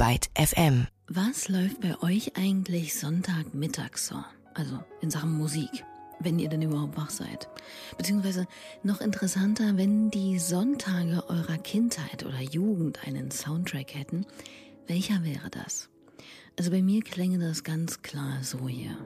Byte FM. Was läuft bei euch eigentlich Sonntagmittags so? Also in Sachen Musik, wenn ihr denn überhaupt wach seid. Beziehungsweise noch interessanter, wenn die Sonntage eurer Kindheit oder Jugend einen Soundtrack hätten, welcher wäre das? Also bei mir klänge das ganz klar so hier.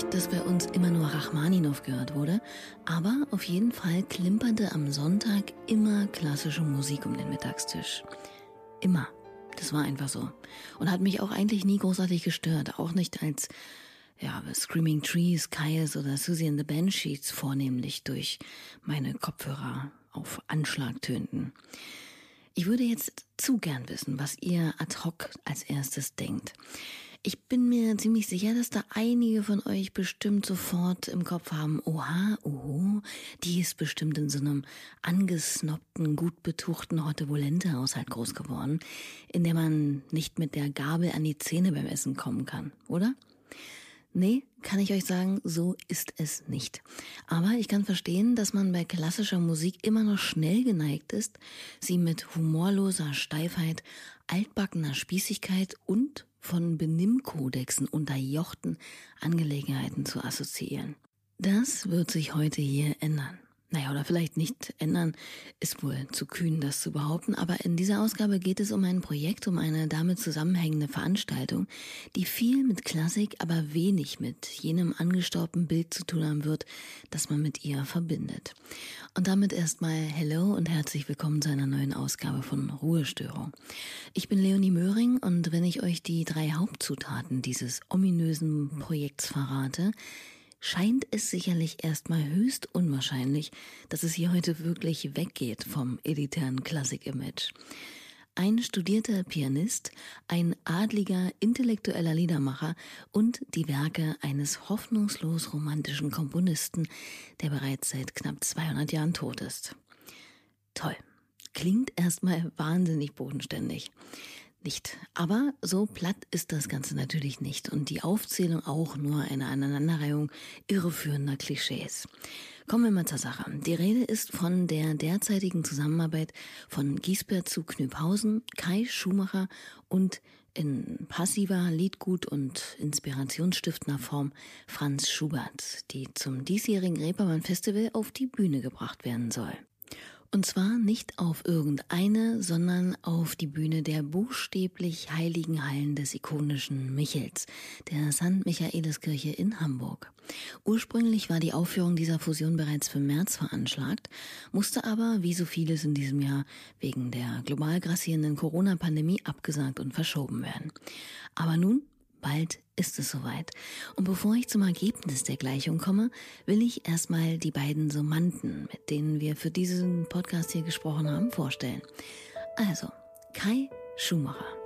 Nicht, dass bei uns immer nur Rachmaninow gehört wurde, aber auf jeden Fall klimperte am Sonntag immer klassische Musik um den Mittagstisch. Immer. Das war einfach so. Und hat mich auch eigentlich nie großartig gestört. Auch nicht als, ja, Screaming Trees, Kaius oder Susie and the Banshees vornehmlich durch meine Kopfhörer auf Anschlag tönten. Ich würde jetzt zu gern wissen, was ihr ad hoc als erstes denkt. Ich bin mir ziemlich sicher, dass da einige von euch bestimmt sofort im Kopf haben, oha, oho, die ist bestimmt in so einem angesnoppten, gut betuchten Horte-Volente-Haushalt groß geworden, in der man nicht mit der Gabel an die Zähne beim Essen kommen kann, oder? Nee, kann ich euch sagen, so ist es nicht. Aber ich kann verstehen, dass man bei klassischer Musik immer noch schnell geneigt ist, sie mit humorloser Steifheit, altbackener Spießigkeit und von Benimmkodexen unterjochten Angelegenheiten zu assoziieren. Das wird sich heute hier ändern. Naja, oder vielleicht nicht ändern, ist wohl zu kühn, das zu behaupten, aber in dieser Ausgabe geht es um ein Projekt, um eine damit zusammenhängende Veranstaltung, die viel mit Klassik, aber wenig mit jenem angestaubten Bild zu tun haben wird, das man mit ihr verbindet. Und damit erstmal Hello und herzlich willkommen zu einer neuen Ausgabe von Ruhestörung. Ich bin Leonie Möhring und wenn ich euch die drei Hauptzutaten dieses ominösen Projekts verrate, scheint es sicherlich erstmal höchst unwahrscheinlich, dass es hier heute wirklich weggeht vom elitären Klassik-Image. Ein studierter Pianist, ein adliger intellektueller Liedermacher und die Werke eines hoffnungslos romantischen Komponisten, der bereits seit knapp 200 Jahren tot ist. Toll. Klingt erstmal wahnsinnig bodenständig nicht. Aber so platt ist das Ganze natürlich nicht und die Aufzählung auch nur eine Aneinanderreihung irreführender Klischees. Kommen wir mal zur Sache. Die Rede ist von der derzeitigen Zusammenarbeit von Giesbert zu Knüpphausen, Kai Schumacher und in passiver, Liedgut und inspirationsstiftender Form Franz Schubert, die zum diesjährigen Reeperbahn Festival auf die Bühne gebracht werden soll. Und zwar nicht auf irgendeine, sondern auf die Bühne der buchstäblich heiligen Hallen des ikonischen Michels, der St. Michaeliskirche in Hamburg. Ursprünglich war die Aufführung dieser Fusion bereits für März veranschlagt, musste aber, wie so vieles in diesem Jahr, wegen der global grassierenden Corona-Pandemie abgesagt und verschoben werden. Aber nun Bald ist es soweit. Und bevor ich zum Ergebnis der Gleichung komme, will ich erstmal die beiden Summanden, mit denen wir für diesen Podcast hier gesprochen haben, vorstellen. Also, Kai Schumacher.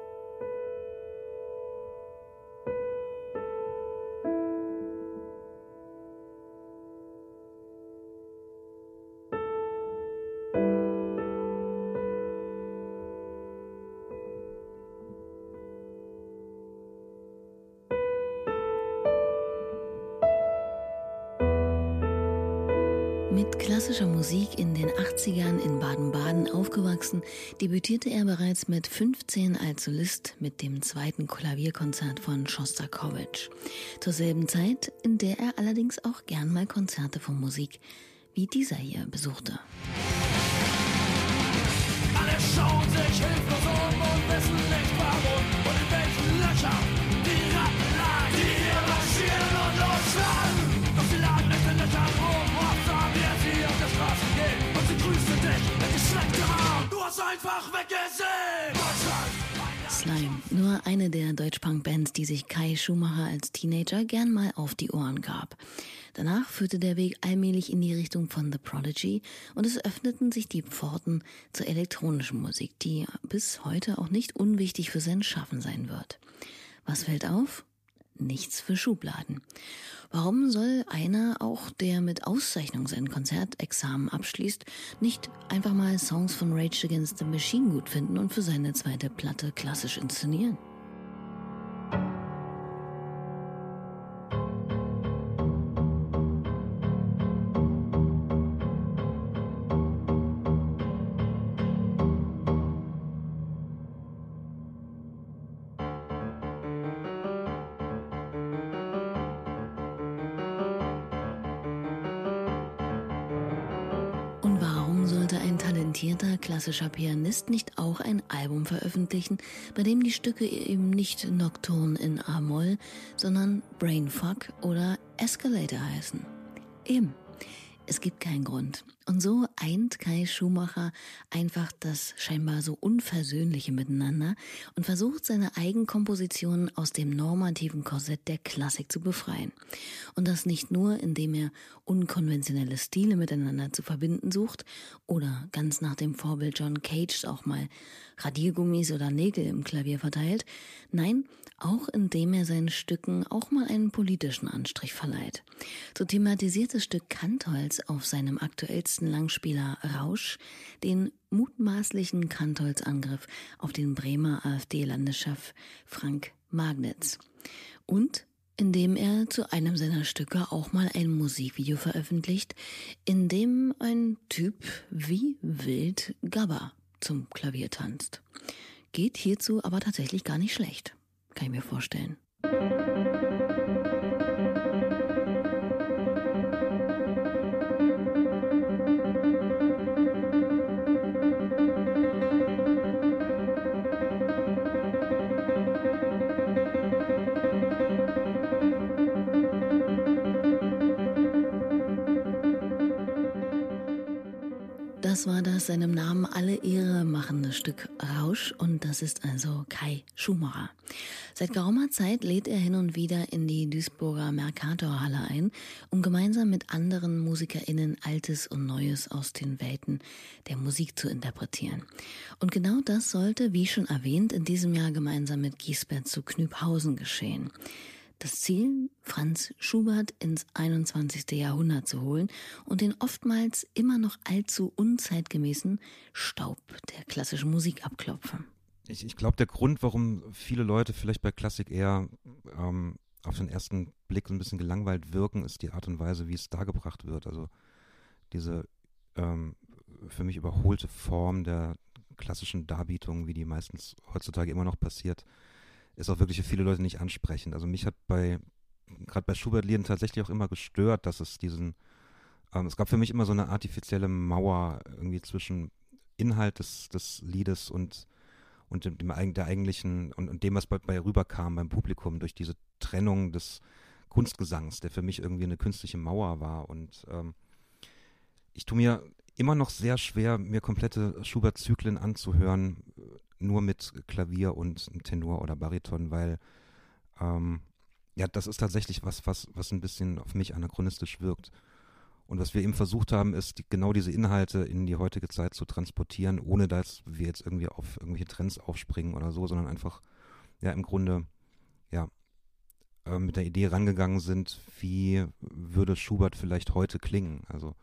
Musik in den 80ern in Baden-Baden aufgewachsen, debütierte er bereits mit 15 als Solist mit dem zweiten Klavierkonzert von Schostakowitsch. Zur selben Zeit, in der er allerdings auch gern mal Konzerte von Musik wie dieser hier besuchte. Alle schauen sich hilflos Slime, nur eine der Deutschpunk-Bands, die sich Kai Schumacher als Teenager gern mal auf die Ohren gab. Danach führte der Weg allmählich in die Richtung von The Prodigy und es öffneten sich die Pforten zur elektronischen Musik, die bis heute auch nicht unwichtig für sein Schaffen sein wird. Was fällt auf? Nichts für Schubladen. Warum soll einer, auch der mit Auszeichnung sein Konzertexamen abschließt, nicht einfach mal Songs von Rage Against the Machine gut finden und für seine zweite Platte klassisch inszenieren? Talentierter klassischer Pianist nicht auch ein Album veröffentlichen, bei dem die Stücke eben nicht Nocturne in A-Moll, sondern Brainfuck oder Escalator heißen? Eben. Es gibt keinen Grund. Und so eint Kai Schumacher einfach das scheinbar so unversöhnliche Miteinander und versucht seine Eigenkompositionen aus dem normativen Korsett der Klassik zu befreien. Und das nicht nur, indem er unkonventionelle Stile miteinander zu verbinden sucht oder ganz nach dem Vorbild John Cage auch mal Radiergummis oder Nägel im Klavier verteilt. Nein, auch indem er seinen Stücken auch mal einen politischen Anstrich verleiht. So thematisiert das Stück Kantholz auf seinem aktuellsten Langspieler Rausch den mutmaßlichen Kantholz-Angriff auf den Bremer AfD-Landeschef Frank Magnitz. Und indem er zu einem seiner Stücke auch mal ein Musikvideo veröffentlicht, in dem ein Typ wie wild Gabba zum Klavier tanzt. Geht hierzu aber tatsächlich gar nicht schlecht. Kann ich mir vorstellen. Das war das seinem Namen alle Ehre machende Stück Rausch und das ist also Kai Schumacher. Seit geraumer Zeit lädt er hin und wieder in die Duisburger Mercatorhalle ein, um gemeinsam mit anderen MusikerInnen Altes und Neues aus den Welten der Musik zu interpretieren. Und genau das sollte, wie schon erwähnt, in diesem Jahr gemeinsam mit Giesbert zu Knüpphausen geschehen. Das Ziel, Franz Schubert ins 21. Jahrhundert zu holen und den oftmals immer noch allzu unzeitgemäßen Staub der klassischen Musik abklopfen. Ich, ich glaube, der Grund, warum viele Leute vielleicht bei Klassik eher ähm, auf den ersten Blick so ein bisschen gelangweilt wirken, ist die Art und Weise, wie es dargebracht wird. Also diese ähm, für mich überholte Form der klassischen Darbietung, wie die meistens heutzutage immer noch passiert, ist auch wirklich für viele Leute nicht ansprechend. Also mich hat bei, gerade bei Schubert-Lieden tatsächlich auch immer gestört, dass es diesen, ähm, es gab für mich immer so eine artifizielle Mauer irgendwie zwischen Inhalt des, des Liedes und, und dem, dem der eigentlichen und, und, dem, was bei, bei rüberkam beim Publikum durch diese Trennung des Kunstgesangs, der für mich irgendwie eine künstliche Mauer war. Und ähm, ich tue mir immer noch sehr schwer, mir komplette Schubert-Zyklen anzuhören, nur mit Klavier und Tenor oder Bariton, weil ähm, ja, das ist tatsächlich was, was, was ein bisschen auf mich anachronistisch wirkt. Und was wir eben versucht haben, ist die, genau diese Inhalte in die heutige Zeit zu transportieren, ohne dass wir jetzt irgendwie auf irgendwelche Trends aufspringen oder so, sondern einfach ja im Grunde ja äh, mit der Idee rangegangen sind, wie würde Schubert vielleicht heute klingen. Also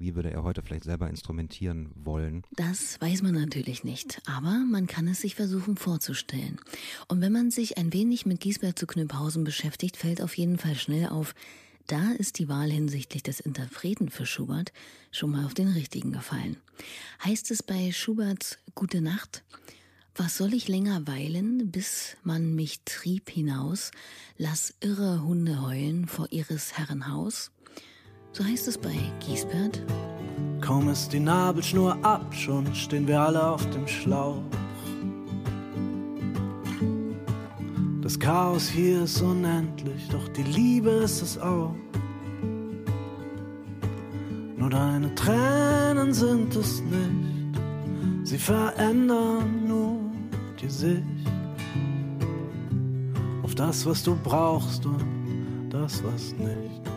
wie würde er heute vielleicht selber instrumentieren wollen? Das weiß man natürlich nicht, aber man kann es sich versuchen vorzustellen. Und wenn man sich ein wenig mit Giesbert zu Knüpphausen beschäftigt, fällt auf jeden Fall schnell auf, da ist die Wahl hinsichtlich des Interpreten für Schubert schon mal auf den richtigen gefallen. Heißt es bei Schuberts Gute Nacht, was soll ich länger weilen, bis man mich trieb hinaus, lass irre Hunde heulen vor ihres Herren Haus? So heißt es bei Giesbert. Kaum ist die Nabelschnur ab, schon stehen wir alle auf dem Schlauch. Das Chaos hier ist unendlich, doch die Liebe ist es auch. Nur deine Tränen sind es nicht, sie verändern nur die Sicht auf das, was du brauchst und das, was nicht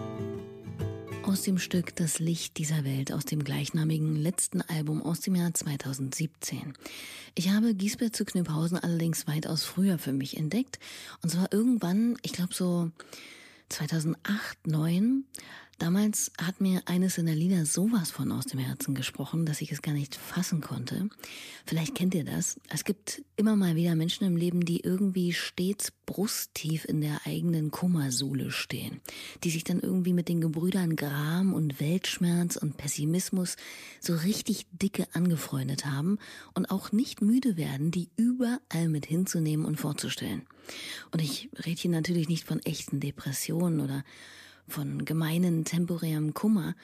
aus dem Stück Das Licht dieser Welt aus dem gleichnamigen letzten Album aus dem Jahr 2017. Ich habe Giesbert zu Knüpphausen allerdings weitaus früher für mich entdeckt und zwar irgendwann, ich glaube so 2008, 2009 Damals hat mir eines seiner Lieder sowas von aus dem Herzen gesprochen, dass ich es gar nicht fassen konnte. Vielleicht kennt ihr das. Es gibt immer mal wieder Menschen im Leben, die irgendwie stets brusttief in der eigenen Kummersohle stehen, die sich dann irgendwie mit den Gebrüdern Gram und Weltschmerz und Pessimismus so richtig dicke angefreundet haben und auch nicht müde werden, die überall mit hinzunehmen und vorzustellen. Und ich rede hier natürlich nicht von echten Depressionen oder von gemeinen temporärem Kummer.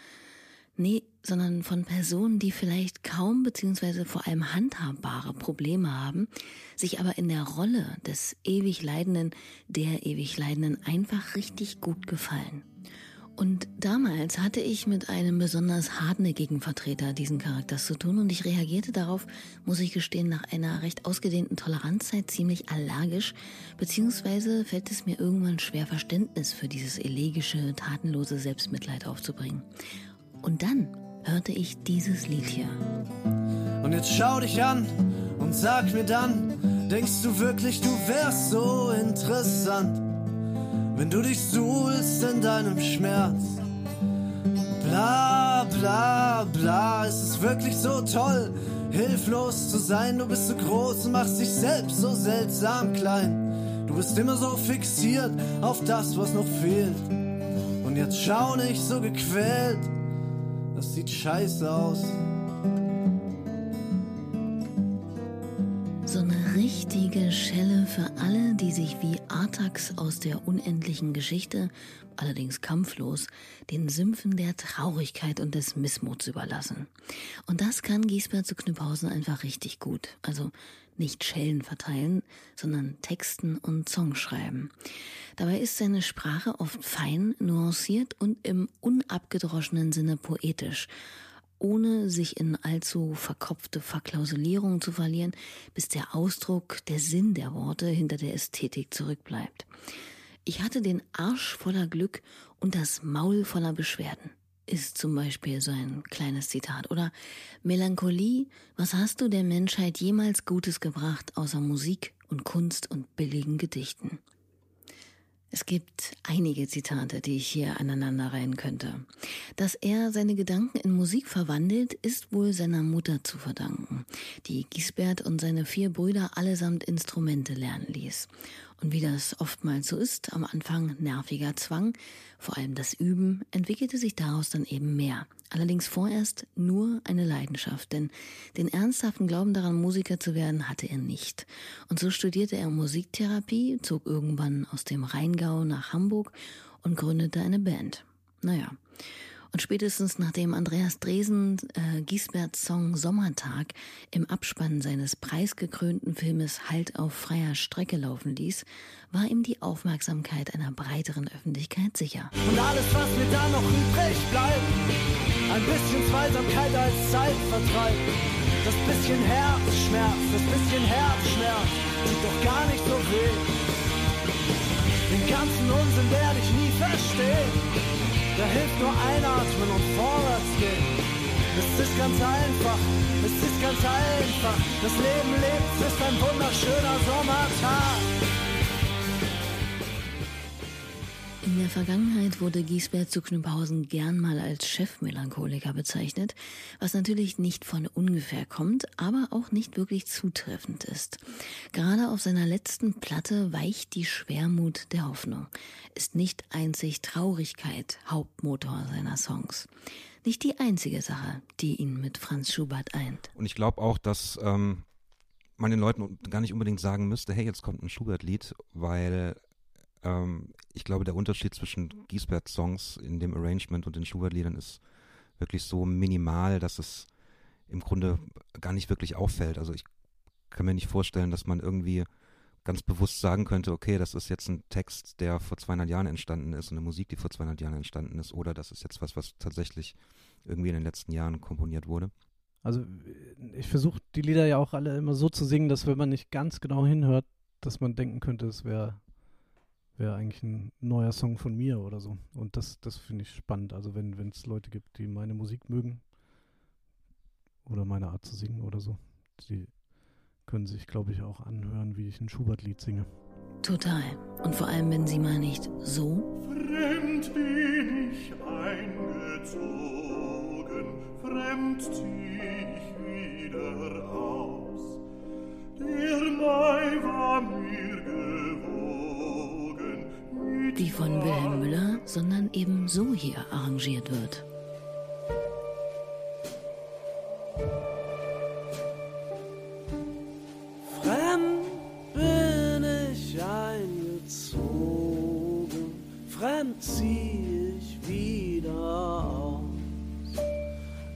Nee, sondern von Personen, die vielleicht kaum bzw. vor allem handhabbare Probleme haben, sich aber in der Rolle des ewig Leidenden, der ewig Leidenden einfach richtig gut gefallen. Und damals hatte ich mit einem besonders hartnäckigen Vertreter diesen Charakters zu tun und ich reagierte darauf, muss ich gestehen, nach einer recht ausgedehnten Toleranzzeit ziemlich allergisch, beziehungsweise fällt es mir irgendwann schwer, Verständnis für dieses elegische, tatenlose Selbstmitleid aufzubringen. Und dann hörte ich dieses Lied hier. Und jetzt schau dich an und sag mir dann, denkst du wirklich, du wärst so interessant? Wenn du dich suhlst in deinem Schmerz. Bla bla bla, ist es wirklich so toll, hilflos zu sein? Du bist so groß und machst dich selbst so seltsam klein. Du bist immer so fixiert auf das, was noch fehlt. Und jetzt schau nicht so gequält, das sieht scheiße aus. Richtige Schelle für alle, die sich wie Artax aus der unendlichen Geschichte, allerdings kampflos, den Sümpfen der Traurigkeit und des Missmuts überlassen. Und das kann Giesbert zu Knüpphausen einfach richtig gut. Also nicht Schellen verteilen, sondern Texten und Songs schreiben. Dabei ist seine Sprache oft fein, nuanciert und im unabgedroschenen Sinne poetisch ohne sich in allzu verkopfte Verklausulierungen zu verlieren, bis der Ausdruck, der Sinn der Worte hinter der Ästhetik zurückbleibt. Ich hatte den Arsch voller Glück und das Maul voller Beschwerden, ist zum Beispiel so ein kleines Zitat. Oder Melancholie, was hast du der Menschheit jemals Gutes gebracht außer Musik und Kunst und billigen Gedichten? Es gibt einige Zitate, die ich hier aneinanderreihen könnte. Dass er seine Gedanken in Musik verwandelt, ist wohl seiner Mutter zu verdanken, die Gisbert und seine vier Brüder allesamt Instrumente lernen ließ. Und wie das oftmals so ist, am Anfang nerviger Zwang, vor allem das Üben, entwickelte sich daraus dann eben mehr. Allerdings vorerst nur eine Leidenschaft, denn den ernsthaften Glauben daran, Musiker zu werden, hatte er nicht. Und so studierte er Musiktherapie, zog irgendwann aus dem Rheingau nach Hamburg und gründete eine Band. Naja, und spätestens nachdem Andreas Dresen äh, Giesberts Song Sommertag im Abspann seines preisgekrönten Filmes Halt auf freier Strecke laufen ließ, war ihm die Aufmerksamkeit einer breiteren Öffentlichkeit sicher. Und alles, was mir da noch übrig bleibt, ein bisschen Zweisamkeit als Zeitvertreib. Das bisschen Herzschmerz, das bisschen Herzschmerz, tut doch gar nicht so weh. Den ganzen Unsinn werde ich nie verstehen. Da hilft nur einatmen und vorwärts gehen. Es ist ganz einfach, es ist ganz einfach. Das Leben lebt, es ist ein wunderschöner Sommertag. In der Vergangenheit wurde Giesbert zu Knüpphausen gern mal als Chefmelancholiker bezeichnet, was natürlich nicht von ungefähr kommt, aber auch nicht wirklich zutreffend ist. Gerade auf seiner letzten Platte weicht die Schwermut der Hoffnung. Ist nicht einzig Traurigkeit Hauptmotor seiner Songs. Nicht die einzige Sache, die ihn mit Franz Schubert eint. Und ich glaube auch, dass ähm, man den Leuten gar nicht unbedingt sagen müsste, hey, jetzt kommt ein Schubert-Lied, weil ähm, ich glaube, der Unterschied zwischen Giesberts Songs in dem Arrangement und den Schubert-Liedern ist wirklich so minimal, dass es im Grunde gar nicht wirklich auffällt. Also ich kann mir nicht vorstellen, dass man irgendwie ganz bewusst sagen könnte, okay, das ist jetzt ein Text, der vor 200 Jahren entstanden ist und eine Musik, die vor 200 Jahren entstanden ist, oder das ist jetzt was, was tatsächlich irgendwie in den letzten Jahren komponiert wurde. Also ich versuche die Lieder ja auch alle immer so zu singen, dass wenn man nicht ganz genau hinhört, dass man denken könnte, es wäre wäre eigentlich ein neuer Song von mir oder so. Und das, das finde ich spannend. Also wenn es Leute gibt, die meine Musik mögen oder meine Art zu singen oder so, die können sich, glaube ich, auch anhören, wie ich ein Schubert-Lied singe. Total. Und vor allem, wenn sie mal nicht so. Fremd bin ich eingezogen, fremd zieh ich wieder aus. Der Mai war mir die von Wilhelm Müller, sondern eben so hier arrangiert wird. Fremd bin ich eingezogen, fremd zieh ich wieder aus.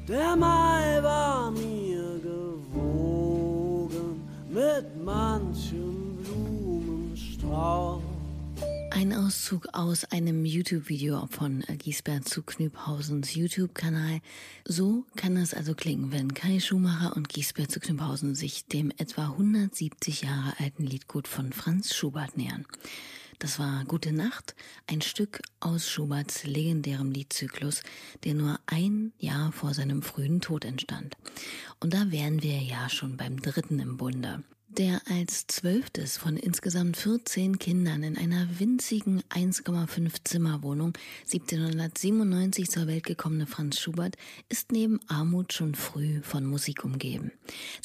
Der Mai war mir gewogen mit manchem Blumenstrauß. Ein Auszug aus einem YouTube-Video von Giesbert zu Knüphausens YouTube-Kanal. So kann es also klingen, wenn Kai Schumacher und Giesbert zu Knüpphausen sich dem etwa 170 Jahre alten Liedgut von Franz Schubert nähern. Das war Gute Nacht, ein Stück aus Schuberts legendärem Liedzyklus, der nur ein Jahr vor seinem frühen Tod entstand. Und da wären wir ja schon beim dritten im Bunde der als zwölftes von insgesamt 14 Kindern in einer winzigen 1,5 Zimmerwohnung 1797 zur Welt gekommene Franz Schubert ist neben Armut schon früh von Musik umgeben.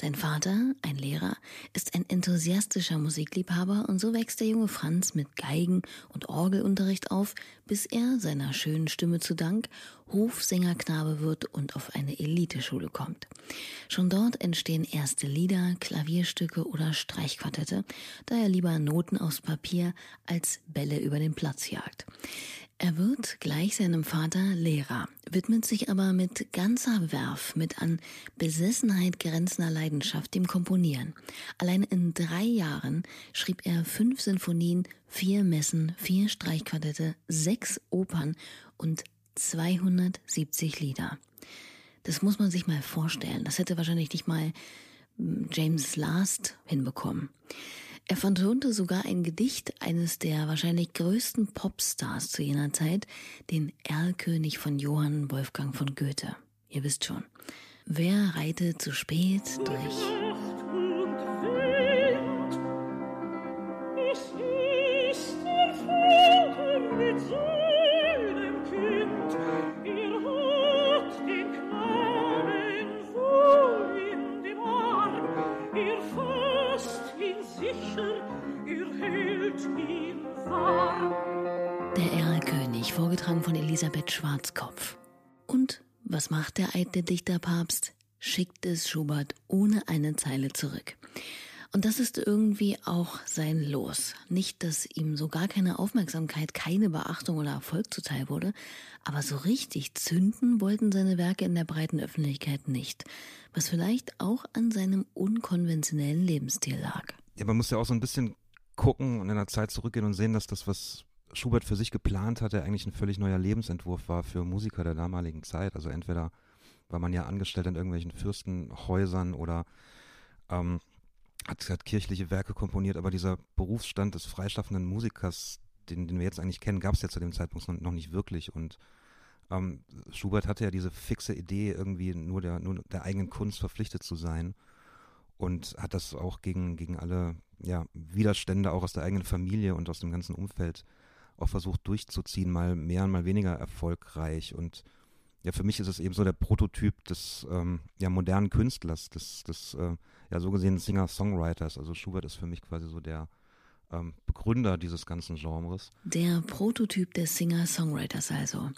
Sein Vater, ein Lehrer, ist ein enthusiastischer Musikliebhaber und so wächst der junge Franz mit Geigen- und Orgelunterricht auf, bis er seiner schönen Stimme zu Dank Hofsängerknabe wird und auf eine Eliteschule kommt. Schon dort entstehen erste Lieder, Klavierstücke oder Streichquartette, da er lieber Noten aufs Papier als Bälle über den Platz jagt. Er wird gleich seinem Vater Lehrer, widmet sich aber mit ganzer Werf, mit an Besessenheit grenzender Leidenschaft dem Komponieren. Allein in drei Jahren schrieb er fünf Sinfonien, vier Messen, vier Streichquartette, sechs Opern und 270 Lieder. Das muss man sich mal vorstellen. Das hätte wahrscheinlich nicht mal hm, James Last hinbekommen. Er vertonte sogar ein Gedicht eines der wahrscheinlich größten Popstars zu jener Zeit, den Erlkönig von Johann Wolfgang von Goethe. Ihr wisst schon. Wer reitet zu spät durch Elisabeth Schwarzkopf. Und was macht der eitle Dichterpapst? Schickt es Schubert ohne eine Zeile zurück. Und das ist irgendwie auch sein Los. Nicht, dass ihm so gar keine Aufmerksamkeit, keine Beachtung oder Erfolg zuteil wurde, aber so richtig zünden wollten seine Werke in der breiten Öffentlichkeit nicht, was vielleicht auch an seinem unkonventionellen Lebensstil lag. Ja, man muss ja auch so ein bisschen gucken und in der Zeit zurückgehen und sehen, dass das, was Schubert für sich geplant hatte, eigentlich ein völlig neuer Lebensentwurf war für Musiker der damaligen Zeit. Also entweder war man ja angestellt in irgendwelchen Fürstenhäusern oder ähm, hat, hat kirchliche Werke komponiert, aber dieser Berufsstand des freischaffenden Musikers, den, den wir jetzt eigentlich kennen, gab es ja zu dem Zeitpunkt noch, noch nicht wirklich. Und ähm, Schubert hatte ja diese fixe Idee, irgendwie nur der, nur der eigenen Kunst verpflichtet zu sein und hat das auch gegen, gegen alle ja, Widerstände auch aus der eigenen Familie und aus dem ganzen Umfeld auch versucht durchzuziehen, mal mehr und mal weniger erfolgreich. Und ja, für mich ist es eben so der Prototyp des ähm, ja, modernen Künstlers, des, des äh, ja, so gesehen Singer-Songwriters. Also Schubert ist für mich quasi so der ähm, Begründer dieses ganzen Genres. Der Prototyp des Singer-Songwriters also.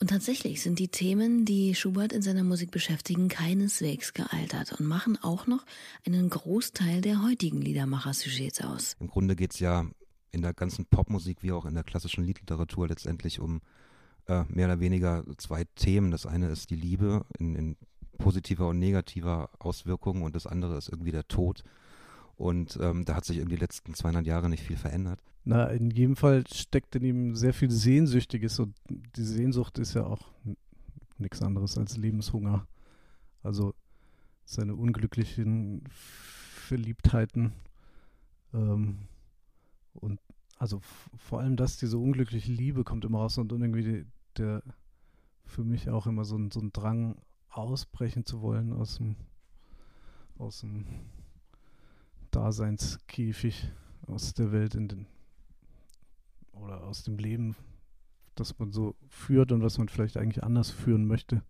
Und tatsächlich sind die Themen, die Schubert in seiner Musik beschäftigen, keineswegs gealtert und machen auch noch einen Großteil der heutigen Liedermacher-Sujets aus. Im Grunde geht es ja in der ganzen Popmusik wie auch in der klassischen Liedliteratur letztendlich um äh, mehr oder weniger zwei Themen. Das eine ist die Liebe in, in positiver und negativer Auswirkungen und das andere ist irgendwie der Tod. Und ähm, da hat sich irgendwie die letzten 200 Jahre nicht viel verändert. Na, in jedem Fall steckt in ihm sehr viel Sehnsüchtiges und die Sehnsucht ist ja auch nichts anderes als Lebenshunger. Also seine unglücklichen Verliebtheiten ähm, und also vor allem das, diese unglückliche Liebe kommt immer raus und irgendwie die, der für mich auch immer so ein, so ein Drang ausbrechen zu wollen aus dem, aus dem Daseinskäfig, aus der Welt in den oder aus dem Leben, das man so führt und was man vielleicht eigentlich anders führen möchte.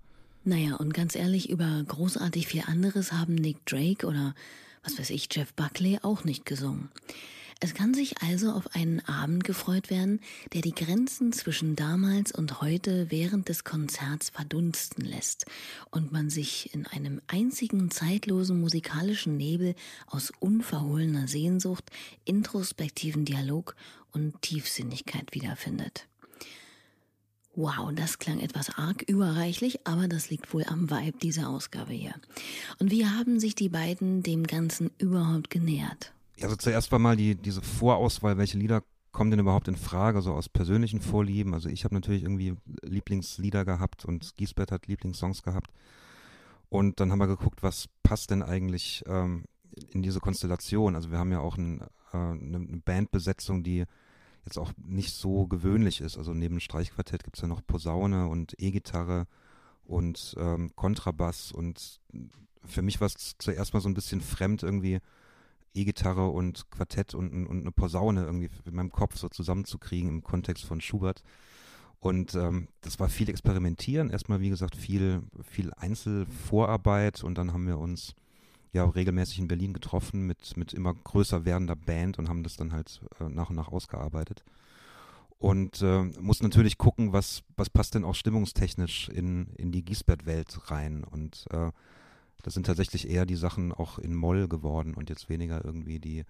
Naja, und ganz ehrlich, über großartig viel anderes haben Nick Drake oder was weiß ich, Jeff Buckley auch nicht gesungen. Es kann sich also auf einen Abend gefreut werden, der die Grenzen zwischen damals und heute während des Konzerts verdunsten lässt und man sich in einem einzigen zeitlosen musikalischen Nebel aus unverhohlener Sehnsucht, introspektiven Dialog und Tiefsinnigkeit wiederfindet. Wow, das klang etwas arg überreichlich, aber das liegt wohl am Vibe dieser Ausgabe hier. Und wie haben sich die beiden dem Ganzen überhaupt genähert? Also zuerst war mal die, diese Vorauswahl, welche Lieder kommen denn überhaupt in Frage, so aus persönlichen Vorlieben. Also ich habe natürlich irgendwie Lieblingslieder gehabt und Giesbert hat Lieblingssongs gehabt. Und dann haben wir geguckt, was passt denn eigentlich ähm, in diese Konstellation. Also wir haben ja auch ein, äh, eine Bandbesetzung, die jetzt auch nicht so gewöhnlich ist. Also neben Streichquartett gibt es ja noch Posaune und E-Gitarre und ähm, Kontrabass und für mich war es zuerst mal so ein bisschen fremd irgendwie E-Gitarre und Quartett und, und eine Posaune irgendwie in meinem Kopf so zusammenzukriegen im Kontext von Schubert. Und ähm, das war viel Experimentieren, erstmal wie gesagt viel, viel Einzelvorarbeit und dann haben wir uns ja regelmäßig in Berlin getroffen mit, mit immer größer werdender Band und haben das dann halt äh, nach und nach ausgearbeitet. Und äh, muss natürlich gucken, was, was passt denn auch stimmungstechnisch in, in die Giesbert-Welt rein. Und äh, das sind tatsächlich eher die Sachen auch in Moll geworden und jetzt weniger irgendwie die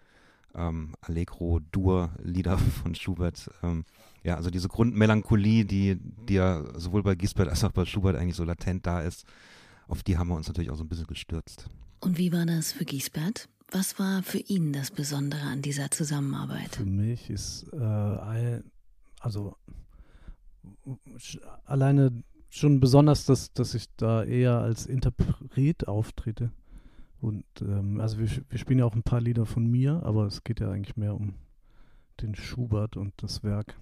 ähm, Allegro-Dur-Lieder von Schubert. Ähm, ja, also diese Grundmelancholie, die, die ja sowohl bei Giesbert als auch bei Schubert eigentlich so latent da ist, auf die haben wir uns natürlich auch so ein bisschen gestürzt. Und wie war das für Giesbert? Was war für ihn das Besondere an dieser Zusammenarbeit? Für mich ist äh, also alleine schon besonders, dass, dass ich da eher als Interpret auftrete. Und ähm, also wir, wir spielen ja auch ein paar Lieder von mir, aber es geht ja eigentlich mehr um den Schubert und das Werk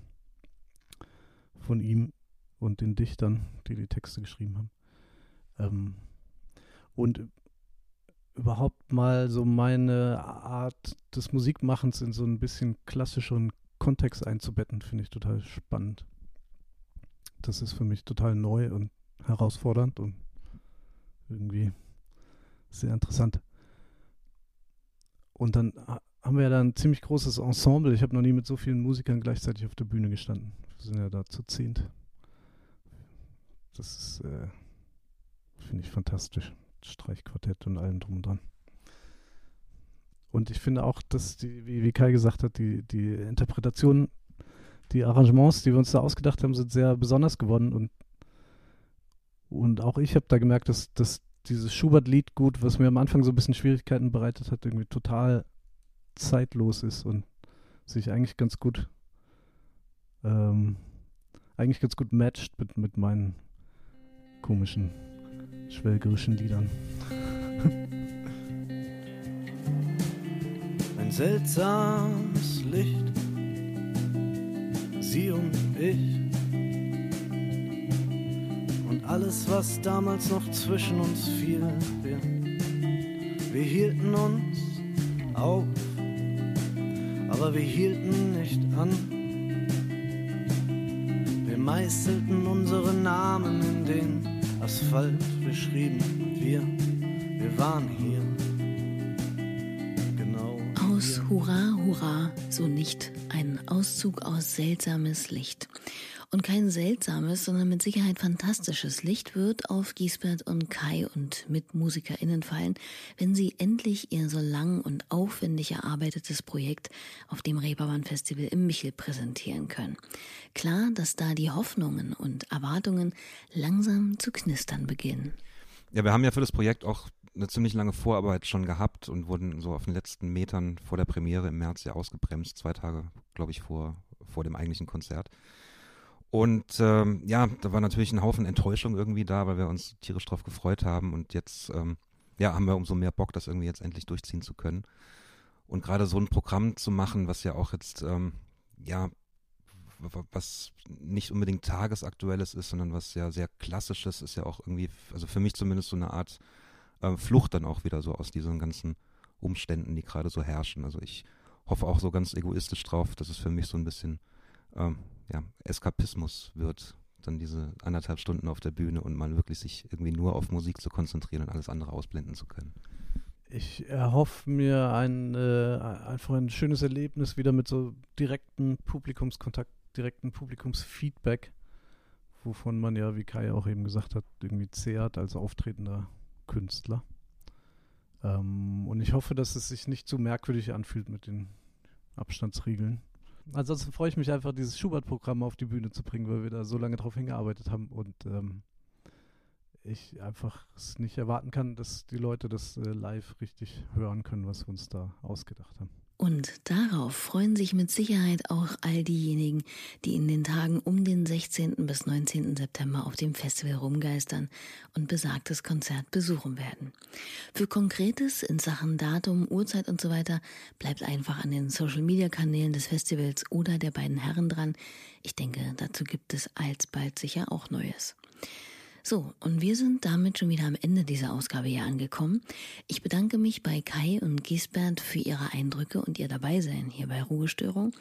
von ihm und den Dichtern, die die Texte geschrieben haben. Ähm, und überhaupt mal so meine Art des Musikmachens in so ein bisschen klassischeren Kontext einzubetten, finde ich total spannend. Das ist für mich total neu und herausfordernd und irgendwie sehr interessant. Und dann haben wir ja da ein ziemlich großes Ensemble. Ich habe noch nie mit so vielen Musikern gleichzeitig auf der Bühne gestanden. Wir sind ja da zu zehnt. Das ist, äh, finde ich fantastisch. Streichquartett und allem drum und dran. Und ich finde auch, dass die, wie, wie Kai gesagt hat, die, die Interpretationen, die Arrangements, die wir uns da ausgedacht haben, sind sehr besonders geworden. Und, und auch ich habe da gemerkt, dass, dass dieses Schubert-Lied gut, was mir am Anfang so ein bisschen Schwierigkeiten bereitet hat, irgendwie total zeitlos ist und sich eigentlich ganz gut ähm, eigentlich ganz gut matcht mit, mit meinen komischen schwelgerischen Liedern. Ein seltsames Licht, sie und ich. Und alles, was damals noch zwischen uns fiel, wir, wir hielten uns auf, aber wir hielten nicht an. Wir meißelten unsere Namen in den Asphalt beschrieben. Wir, wir waren hier. Genau. Aus hier. Hurra, Hurra, so nicht. Auszug aus seltsames Licht. Und kein seltsames, sondern mit Sicherheit fantastisches Licht wird auf Giesbert und Kai und MitmusikerInnen fallen, wenn sie endlich ihr so lang und aufwendig erarbeitetes Projekt auf dem Reeperbahn Festival im Michel präsentieren können. Klar, dass da die Hoffnungen und Erwartungen langsam zu knistern beginnen. Ja, wir haben ja für das Projekt auch eine ziemlich lange Vorarbeit schon gehabt und wurden so auf den letzten Metern vor der Premiere im März ja ausgebremst, zwei Tage, glaube ich, vor, vor dem eigentlichen Konzert. Und ähm, ja, da war natürlich ein Haufen Enttäuschung irgendwie da, weil wir uns tierisch drauf gefreut haben und jetzt ähm, ja, haben wir umso mehr Bock, das irgendwie jetzt endlich durchziehen zu können. Und gerade so ein Programm zu machen, was ja auch jetzt, ähm, ja, was nicht unbedingt tagesaktuelles ist, sondern was ja sehr klassisches ist ja auch irgendwie, also für mich zumindest so eine Art äh, Flucht dann auch wieder so aus diesen ganzen Umständen, die gerade so herrschen. Also ich hoffe auch so ganz egoistisch drauf, dass es für mich so ein bisschen ähm, ja, Eskapismus wird, dann diese anderthalb Stunden auf der Bühne und mal wirklich sich irgendwie nur auf Musik zu konzentrieren und alles andere ausblenden zu können. Ich erhoffe mir ein, äh, einfach ein schönes Erlebnis wieder mit so direkten Publikumskontakt, direkten Publikumsfeedback, wovon man ja, wie Kai auch eben gesagt hat, irgendwie zehrt als auftretender Künstler. Ähm, und ich hoffe, dass es sich nicht zu merkwürdig anfühlt mit den Abstandsriegeln ansonsten freue ich mich einfach, dieses Schubert-Programm auf die Bühne zu bringen, weil wir da so lange drauf hingearbeitet haben und ähm, ich einfach nicht erwarten kann, dass die Leute das äh, live richtig hören können, was wir uns da ausgedacht haben. Und darauf freuen sich mit Sicherheit auch all diejenigen, die in den Tagen um den 16. bis 19. September auf dem Festival rumgeistern und besagtes Konzert besuchen werden. Für Konkretes in Sachen Datum, Uhrzeit und so weiter bleibt einfach an den Social-Media-Kanälen des Festivals oder der beiden Herren dran. Ich denke, dazu gibt es alsbald sicher auch Neues. So, und wir sind damit schon wieder am Ende dieser Ausgabe hier angekommen. Ich bedanke mich bei Kai und Gisbert für ihre Eindrücke und ihr Dabeisein hier bei Ruhestörung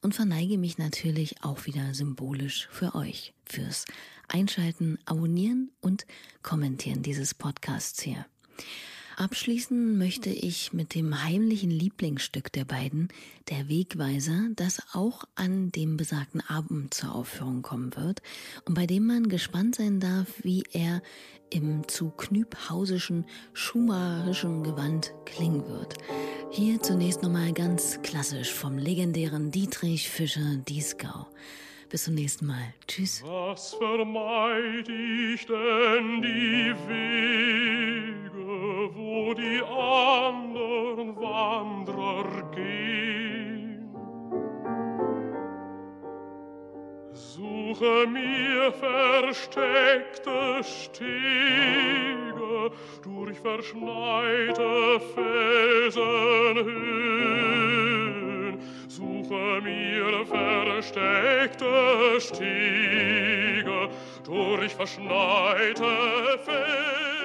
und verneige mich natürlich auch wieder symbolisch für euch, fürs Einschalten, Abonnieren und Kommentieren dieses Podcasts hier. Abschließen möchte ich mit dem heimlichen Lieblingsstück der beiden, Der Wegweiser, das auch an dem besagten Abend zur Aufführung kommen wird und bei dem man gespannt sein darf, wie er im zu knüphausischen, schumacherischen Gewand klingen wird. Hier zunächst nochmal ganz klassisch vom legendären Dietrich Fischer Dieskau. Bis zum nächsten Mal. Tschüss. Was vermeid ich denn die Wege, wo die anderen Wanderer gehen? Suche mir versteckte Stege durch verschneite Felsenhöhen. Suche mir versteckte Stege durch verschneite Felsenhöhen.